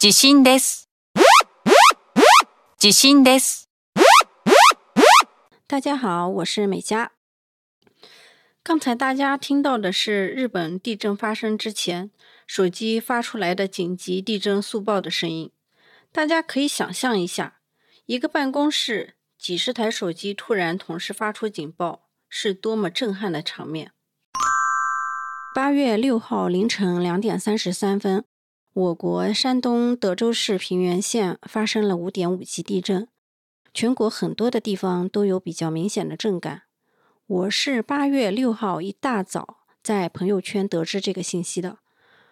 地震です。地震です。大家好，我是美嘉。刚才大家听到的是日本地震发生之前，手机发出来的紧急地震速报的声音。大家可以想象一下，一个办公室几十台手机突然同时发出警报，是多么震撼的场面。八月六号凌晨两点三十三分， 我国山东德州市平原县发生了五点五级地震，全国很多的地方都有比较明显的震感。我是八月六号一大早在朋友圈得知这个信息的。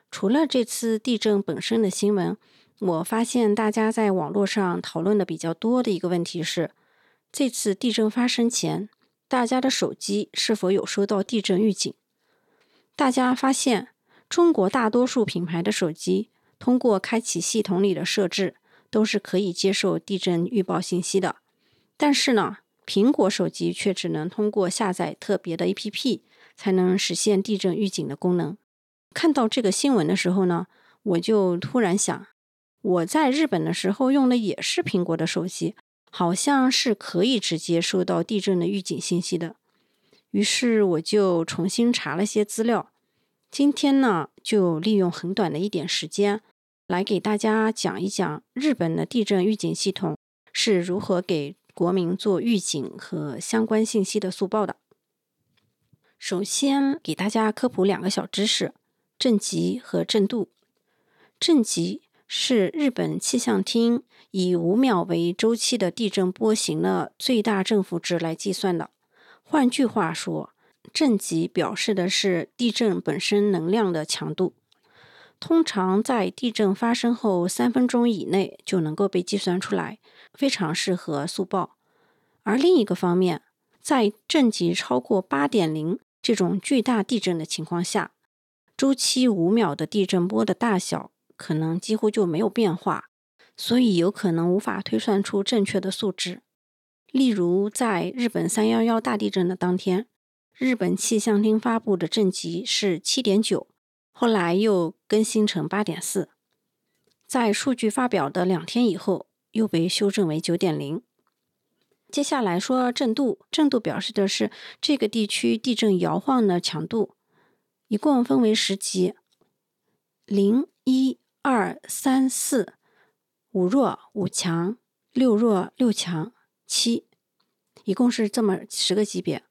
除了这次地震本身的新闻，我发现大家在网络上讨论的比较多的一个问题是，这次地震发生前，大家的手机是否有收到地震预警？大家发现，中国大多数品牌的手机通过开启系统里的设置，都是可以接受地震预报信息的。但是呢，苹果手机却只能通过下载特别的 APP 才能实现地震预警的功能。看到这个新闻的时候呢，我就突然想，我在日本的时候用的也是苹果的手机，好像是可以直接收到地震的预警信息的。于是我就重新查了些资料。今天呢，就利用很短的一点时间，来给大家讲一讲日本的地震预警系统是如何给国民做预警和相关信息的速报的。首先给大家科普两个小知识：震级和震度。震级是日本气象厅以五秒为周期的地震波形的最大振幅值来计算的。换句话说，震级表示的是地震本身能量的强度，通常在地震发生后三分钟以内就能够被计算出来，非常适合速报。而另一个方面，在震级超过八点零这种巨大地震的情况下，周期五秒的地震波的大小可能几乎就没有变化，所以有可能无法推算出正确的数值。例如，在日本三幺幺大地震的当天，日本气象厅发布的震级是七点九，后来又更新成八点四，在数据发表的两天以后，又被修正为九点零。接下来说震度，震度表示的是这个地区地震摇晃的强度，一共分为十级：零、一、二、三、四，五弱、五强，六弱、六强。七，一共是这么十个级别。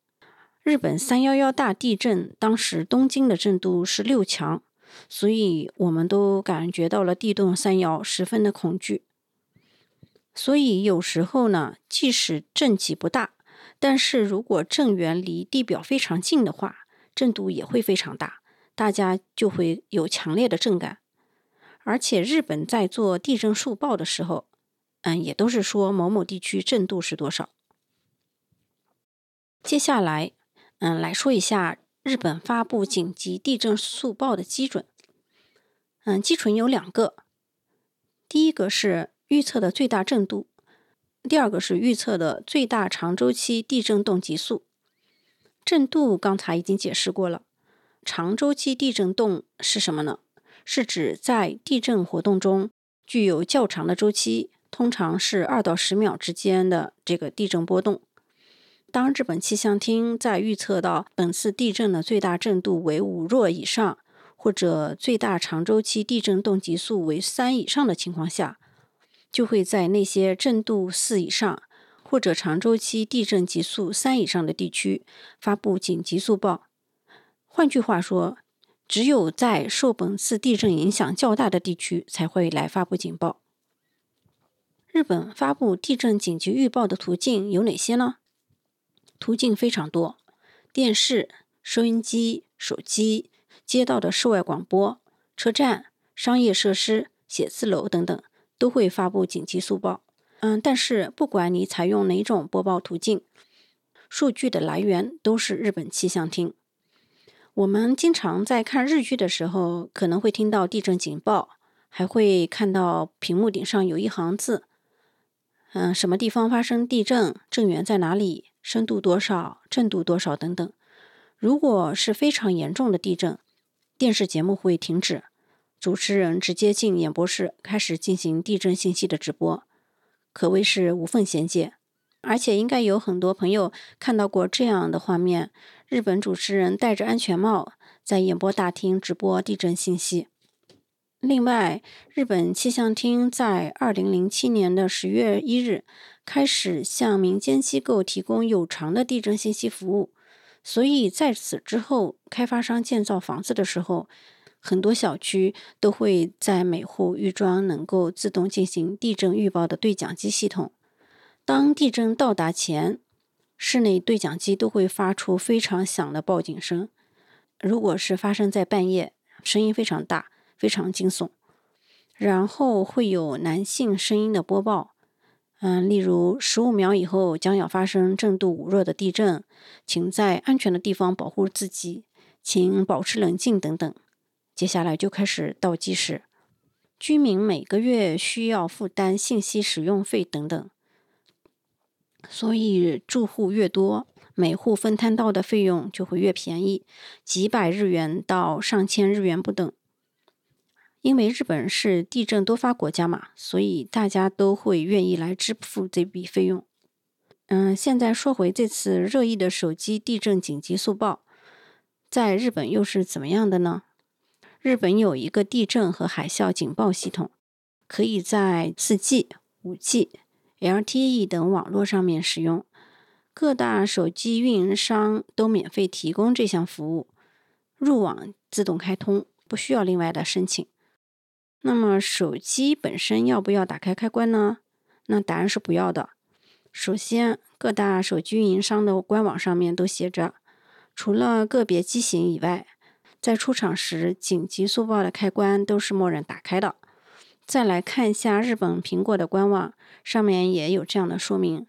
日本三幺幺大地震当时东京的震度是六强，所以我们都感觉到了地动山摇，十分的恐惧。所以有时候呢，即使震级不大，但是如果震源离地表非常近的话，震度也会非常大，大家就会有强烈的震感。而且日本在做地震速报的时候，嗯，也都是说某某地区震度是多少。接下来，嗯，来说一下日本发布紧急地震速报的基准。嗯，基准有两个，第一个是预测的最大震度，第二个是预测的最大长周期地震动级速。震度刚才已经解释过了，长周期地震动是什么呢？是指在地震活动中具有较长的周期。通常是二到十秒之间的这个地震波动。当日本气象厅在预测到本次地震的最大震度为五弱以上，或者最大长周期地震动级数为三以上的情况下，就会在那些震度四以上或者长周期地震级数三以上的地区发布紧急速报。换句话说，只有在受本次地震影响较大的地区才会来发布警报。日本发布地震紧急预报的途径有哪些呢？途径非常多，电视、收音机、手机、街道的室外广播、车站、商业设施、写字楼等等都会发布紧急速报。嗯，但是不管你采用哪种播报途径，数据的来源都是日本气象厅。我们经常在看日剧的时候，可能会听到地震警报，还会看到屏幕顶上有一行字。嗯，什么地方发生地震？震源在哪里？深度多少？震度多少？等等。如果是非常严重的地震，电视节目会停止，主持人直接进演播室开始进行地震信息的直播，可谓是无缝衔接。而且应该有很多朋友看到过这样的画面：日本主持人戴着安全帽在演播大厅直播地震信息。另外，日本气象厅在二零零七年的十月一日开始向民间机构提供有偿的地震信息服务，所以在此之后，开发商建造房子的时候，很多小区都会在每户预装能够自动进行地震预报的对讲机系统。当地震到达前，室内对讲机都会发出非常响的报警声。如果是发生在半夜，声音非常大。非常惊悚，然后会有男性声音的播报，嗯，例如十五秒以后将要发生震度五弱的地震，请在安全的地方保护自己，请保持冷静等等。接下来就开始倒计时，居民每个月需要负担信息使用费等等，所以住户越多，每户分摊到的费用就会越便宜，几百日元到上千日元不等。因为日本是地震多发国家嘛，所以大家都会愿意来支付这笔费用。嗯，现在说回这次热议的手机地震紧急速报，在日本又是怎么样的呢？日本有一个地震和海啸警报系统，可以在 4G、5G、LTE 等网络上面使用，各大手机运营商都免费提供这项服务，入网自动开通，不需要另外的申请。那么手机本身要不要打开开关呢？那答案是不要的。首先，各大手机运营商的官网上面都写着，除了个别机型以外，在出厂时紧急速报的开关都是默认打开的。再来看一下日本苹果的官网，上面也有这样的说明：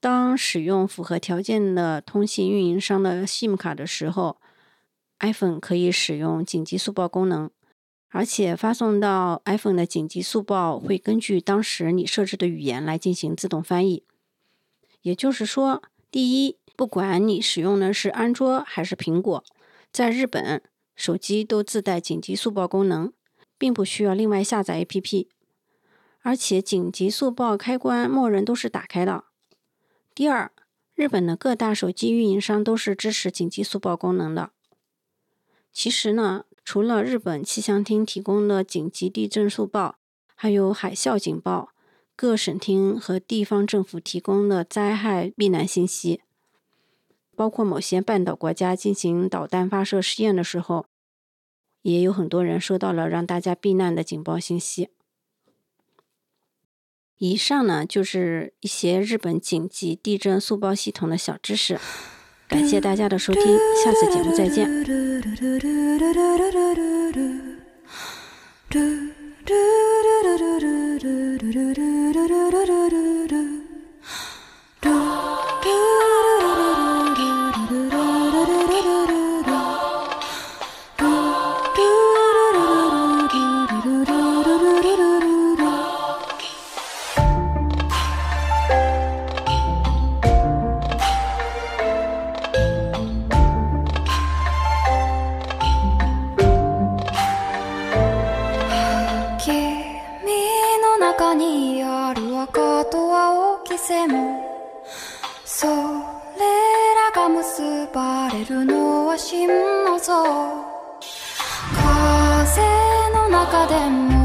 当使用符合条件的通信运营商的 SIM 卡的时候，iPhone 可以使用紧急速报功能。而且发送到 iPhone 的紧急速报会根据当时你设置的语言来进行自动翻译。也就是说，第一，不管你使用的是安卓还是苹果，在日本手机都自带紧急速报功能，并不需要另外下载 APP。而且紧急速报开关默认都是打开的。第二，日本的各大手机运营商都是支持紧急速报功能的。其实呢。除了日本气象厅提供的紧急地震速报，还有海啸警报，各省厅和地方政府提供的灾害避难信息，包括某些半岛国家进行导弹发射试验的时候，也有很多人收到了让大家避难的警报信息。以上呢，就是一些日本紧急地震速报系统的小知识。感谢大家的收听，下次节目再见。でも